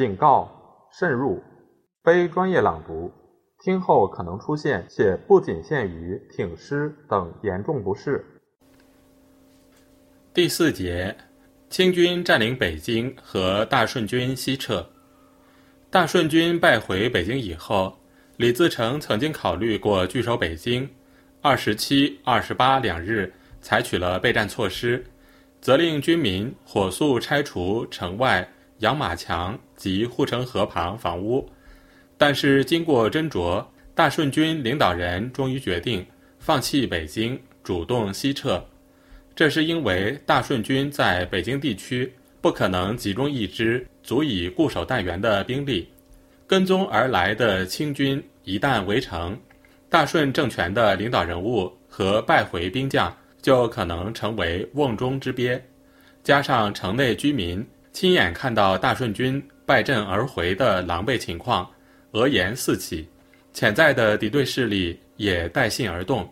警告：慎入，非专业朗读，听后可能出现且不仅限于挺尸等严重不适。第四节，清军占领北京和大顺军西撤。大顺军败回北京以后，李自成曾经考虑过据守北京。二十七、二十八两日，采取了备战措施，责令军民火速拆除城外养马墙及护城河旁房屋。但是经过斟酌，大顺军领导人终于决定放弃北京，主动西撤。这是因为大顺军在北京地区不可能集中一支足以固守待援的兵力，跟踪而来的清军一旦围城，大顺政权的领导人物和败回兵将就可能成为瓮中之鳖。加上城内居民亲眼看到大顺军败阵而回的狼狈情况，恶言四起，潜在的敌对势力也带信而动。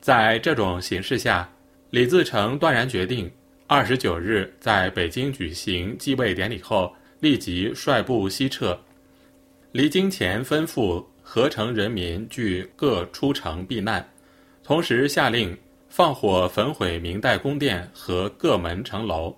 在这种形势下，李自成断然决定，二十九日在北京举行继位典礼后，立即率部西撤。离京前吩咐合城人民俱各出城避难，同时下令放火焚毁明代宫殿和各门城楼。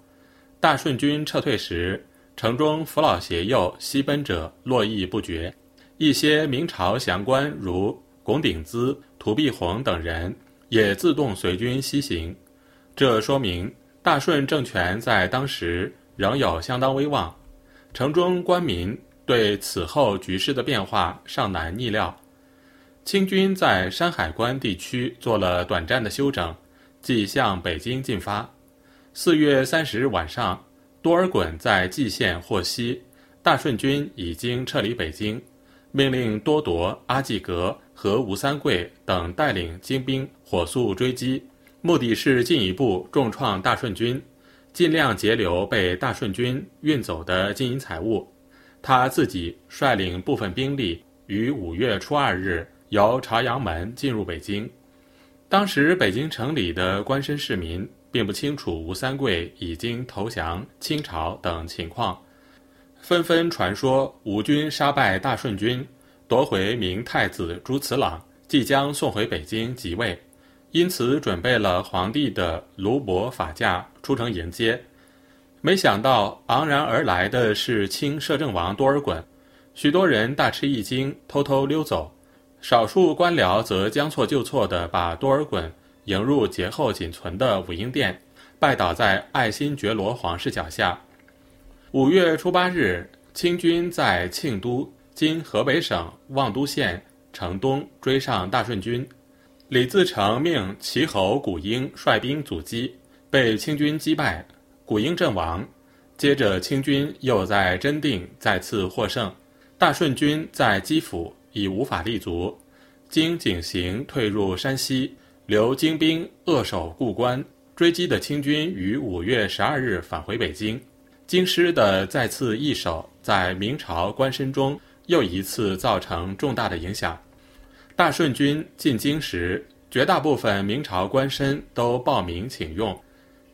大顺军撤退时，城中扶老携幼西奔者络绎不绝，一些明朝降官如龚鼎孳、屠必宏等人。也自动随军西行，这说明大顺政权在当时仍有相当威望。城中官民对此后局势的变化尚难逆料。清军在山海关地区做了短暂的休整，即向北京进发。四月三十日晚上，多尔衮在蓟县获悉大顺军已经撤离北京，命令多铎、阿济格。和吴三桂等带领精兵火速追击，目的是进一步重创大顺军，尽量截留被大顺军运走的金银财物。他自己率领部分兵力于五月初二日由朝阳门进入北京。当时北京城里的官绅市民并不清楚吴三桂已经投降清朝等情况，纷纷传说吴军杀败大顺军。夺回明太子朱慈朗，即将送回北京即位，因此准备了皇帝的卢帛法驾出城迎接。没想到昂然而来的是清摄政王多尔衮，许多人大吃一惊，偷偷溜走。少数官僚则将错就错地把多尔衮迎入劫后仅存的武英殿，拜倒在爱新觉罗皇室脚下。五月初八日，清军在庆都。今河北省望都县城东追上大顺军，李自成命齐侯古英率兵阻击，被清军击败，古英阵亡。接着清军又在真定再次获胜，大顺军在基辅已无法立足，经井陉退入山西，留精兵扼守故关。追击的清军于五月十二日返回北京，京师的再次易手，在明朝官绅中。又一次造成重大的影响。大顺军进京时，绝大部分明朝官绅都报名请用。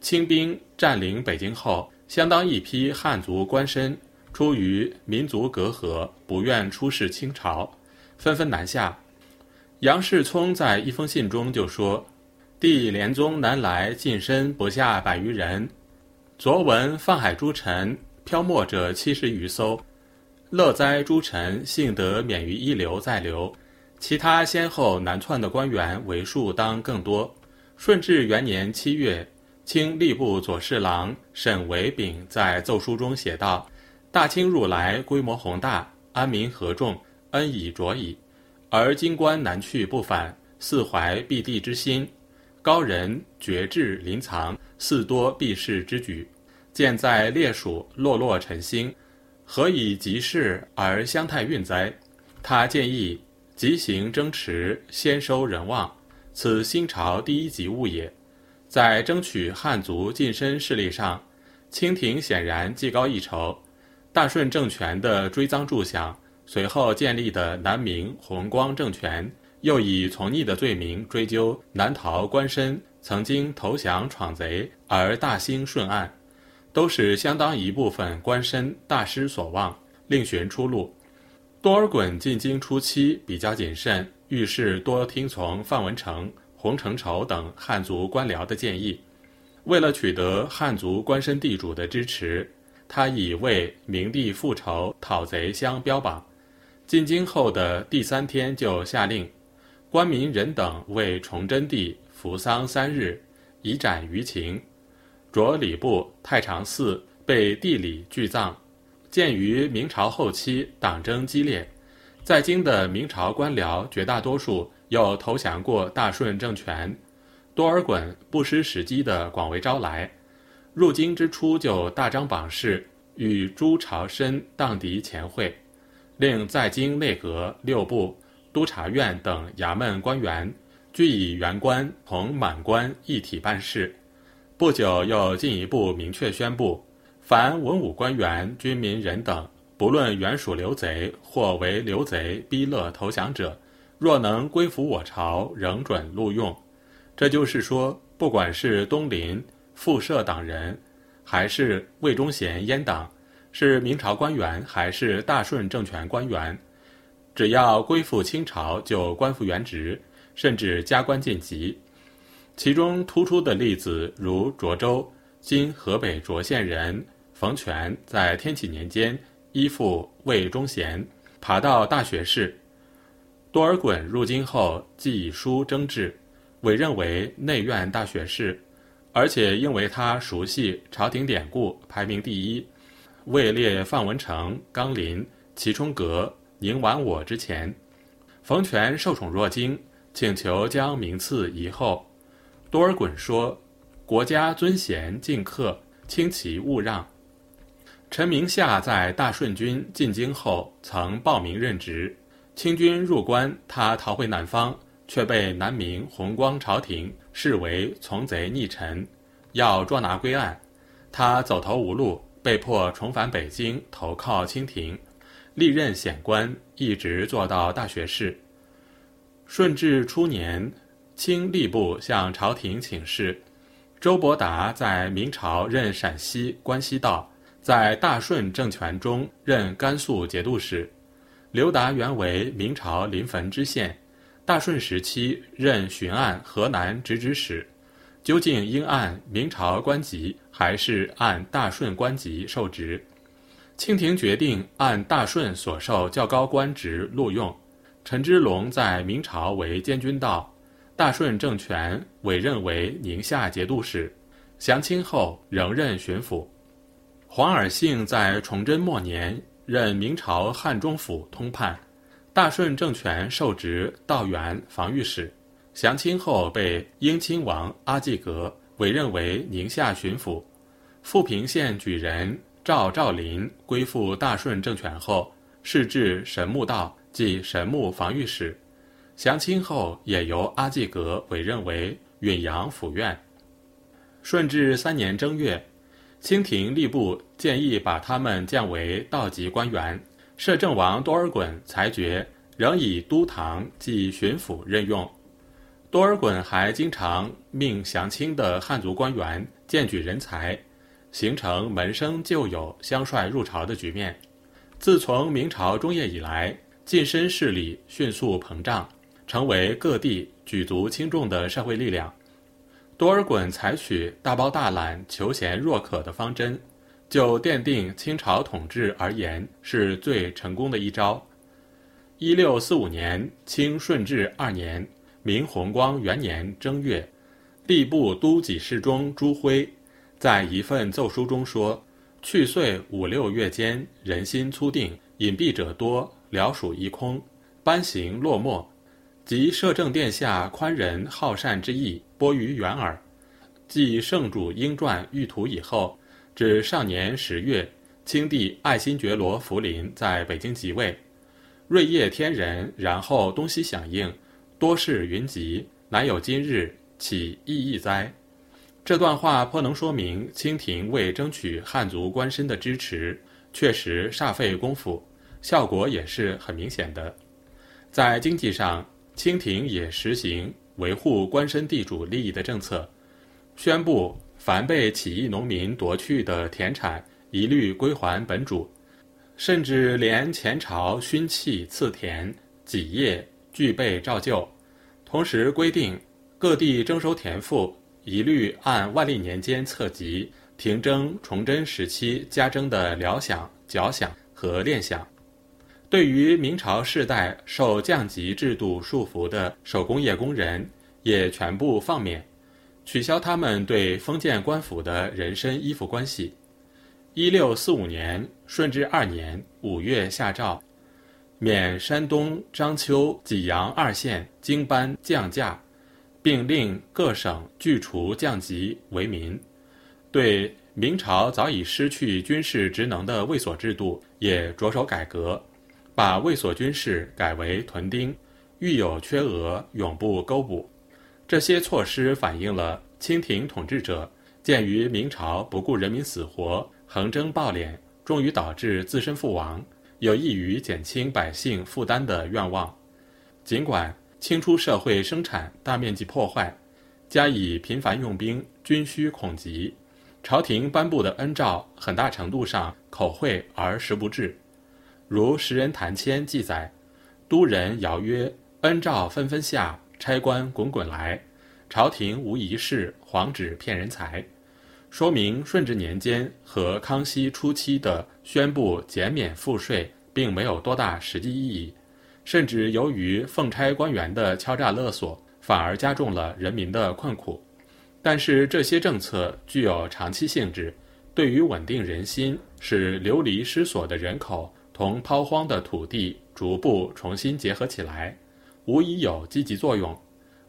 清兵占领北京后，相当一批汉族官绅出于民族隔阂，不愿出仕清朝，纷纷南下。杨世聪在一封信中就说：“帝廉宗南来近身不下百余人，昨闻放海诸臣漂没者七十余艘。”乐哉诸臣幸得免于一流再流，其他先后南窜的官员为数当更多。顺治元年七月，清吏部左侍郎沈维炳在奏书中写道：“大清入来规模宏大，安民和众，恩已卓矣。而京官南去不返，似怀避地之心。高人绝志临藏，似多避世之举。见在列属落落尘心。”何以急事而相太运哉？他建议急行征驰，先收人望，此新朝第一急务也。在争取汉族近身势力上，清廷显然技高一筹。大顺政权的追赃助饷，随后建立的南明弘光政权，又以从逆的罪名追究南逃官绅曾经投降闯贼而大兴顺案。都是相当一部分官绅大失所望，另寻出路。多尔衮进京初期比较谨慎，遇事多听从范文成、洪承畴等汉族官僚的建议。为了取得汉族官绅地主的支持，他以为明帝复仇讨贼相标榜。进京后的第三天就下令，官民人等为崇祯帝服丧三日，以展舆情。着礼部太常寺被地理俱葬。鉴于明朝后期党争激烈，在京的明朝官僚绝大多数又投降过大顺政权，多尔衮不失时机地广为招来。入京之初就大张榜示，与诸朝绅荡涤前会。令在京内阁、六部、督察院等衙门官员均以员官同满官一体办事。不久，又进一步明确宣布，凡文武官员、军民人等，不论原属刘贼或为刘贼逼勒投降者，若能归服我朝，仍准录用。这就是说，不管是东林、复社党人，还是魏忠贤阉党。是明朝官员还是大顺政权官员，只要归附清朝，就官复原职，甚至加官晋级。其中突出的例子如涿州（今河北涿县人）冯全，在天启年间依附魏忠贤，爬到大学士。多尔衮入京后，即以书征至，委任为内院大学士，而且因为他熟悉朝廷典故，排名第一。位列范文成、纲林、齐冲阁、宁完我之前，冯权受宠若惊，请求将名次移后。多尔衮说：“国家尊贤敬客，轻其勿让。”陈明夏在大顺军进京后，曾报名任职。清军入关，他逃回南方，却被南明弘光朝廷视为从贼逆臣，要捉拿归案，他走投无路。被迫重返北京投靠清廷，历任显官，一直做到大学士。顺治初年，清吏部向朝廷请示，周伯达在明朝任陕西关西道，在大顺政权中任甘肃节度使。刘达原为明朝临汾知县，大顺时期任巡按河南直旨使。究竟应按明朝官籍，还是按大顺官籍受职？清廷决定按大顺所授较高官职录用。陈之龙在明朝为监军道，大顺政权委任为宁夏节度使，降清后仍任巡抚。黄尔信在崇祯末年任明朝汉中府通判，大顺政权授职道员防御使。降清后，被英亲王阿济格委任为宁夏巡抚。富平县举人赵兆林归附大顺政权后，仕至神木道，即神木防御使。降清后，也由阿济格委任为允阳府院。顺治三年正月，清廷吏部建议把他们降为道级官员，摄政王多尔衮裁决，仍以都堂即巡抚任用。多尔衮还经常命降清的汉族官员荐举人才，形成门生旧友相率入朝的局面。自从明朝中叶以来，近身势力迅速膨胀，成为各地举足轻重的社会力量。多尔衮采取大包大揽、求贤若渴的方针，就奠定清朝统治而言，是最成功的一招。一六四五年，清顺治二年。明弘光元年正月，吏部都给事中朱辉，在一份奏书中说：“去岁五六月间，人心粗定，隐蔽者多，辽属一空，班行落寞。即摄政殿下宽仁好善之意，播于远耳。继圣主英传御图以后，至上年十月，清帝爱新觉罗福临在北京即位，瑞业天人，然后东西响应。”多事云集，难有今日，岂意义哉？这段话颇能说明清廷为争取汉族官绅的支持，确实煞费功夫，效果也是很明显的。在经济上，清廷也实行维护官绅地主利益的政策，宣布凡被起义农民夺去的田产，一律归还本主。甚至连前朝勋器赐田、己业具备照旧。同时规定，各地征收田赋一律按万历年间册籍停征崇祯时期加征的辽饷、角饷和练饷。对于明朝世代受降级制度束缚的手工业工人，也全部放免，取消他们对封建官府的人身依附关系。一六四五年顺治二年五月下诏，免山东章丘、济阳二县经班降价，并令各省拒除降级为民。对明朝早已失去军事职能的卫所制度也着手改革，把卫所军事改为屯丁，遇有缺额永不勾补。这些措施反映了清廷统治者鉴于明朝不顾人民死活、横征暴敛，终于导致自身覆亡，有益于减轻百姓负担的愿望。尽管清初社会生产大面积破坏，加以频繁用兵，军需恐急，朝廷颁布的恩诏很大程度上口惠而实不至。如时人谭谦记载：“都人谣曰：‘恩诏纷纷下。’”差官滚滚来，朝廷无一事，黄纸骗人财，说明顺治年间和康熙初期的宣布减免赋税，并没有多大实际意义，甚至由于奉差官员的敲诈勒索，反而加重了人民的困苦。但是这些政策具有长期性质，对于稳定人心，使流离失所的人口同抛荒的土地逐步重新结合起来。无疑有积极作用，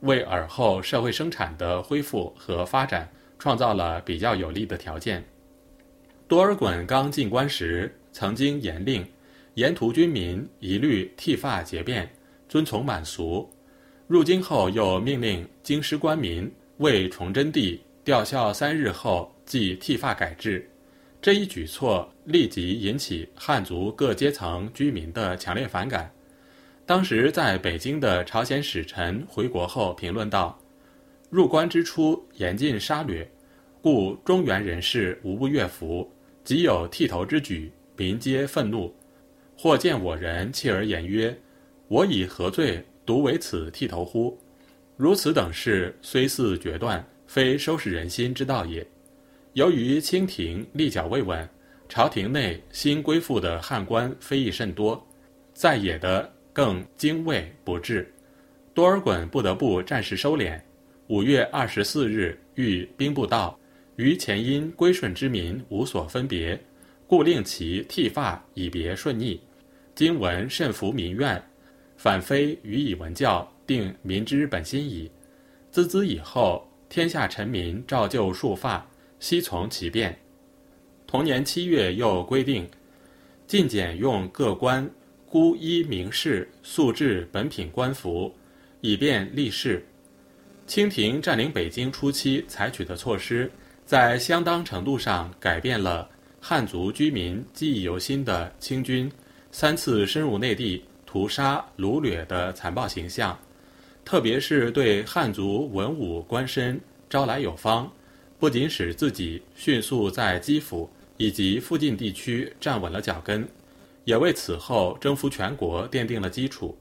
为尔后社会生产的恢复和发展创造了比较有利的条件。多尔衮刚进关时，曾经严令沿途军民一律剃发结辫，遵从满俗；入京后又命令京师官民为崇祯帝吊孝三日后即剃发改制。这一举措立即引起汉族各阶层居民的强烈反感。当时在北京的朝鲜使臣回国后评论道：“入关之初严禁杀掠，故中原人士无不悦服。即有剃头之举，民皆愤怒。或见我人，弃而言曰：‘我以何罪，独为此剃头乎？’如此等事，虽似决断，非收拾人心之道也。由于清廷立脚未稳，朝廷内新归附的汉官非议甚多，在野的。”更精卫不至，多尔衮不得不暂时收敛。五月二十四日，遇兵部道，于前因归顺之民无所分别，故令其剃发以别顺逆。今闻甚服民怨，反非予以文教，定民之本心矣。孜孜以后，天下臣民照旧束发，悉从其变。同年七月，又规定，禁减用各官。孤依名士素制本品官服，以便立事。清廷占领北京初期采取的措施，在相当程度上改变了汉族居民记忆犹新的清军三次深入内地屠杀掳掠的残暴形象，特别是对汉族文武官绅招来有方，不仅使自己迅速在基辅以及附近地区站稳了脚跟。也为此后征服全国奠定了基础。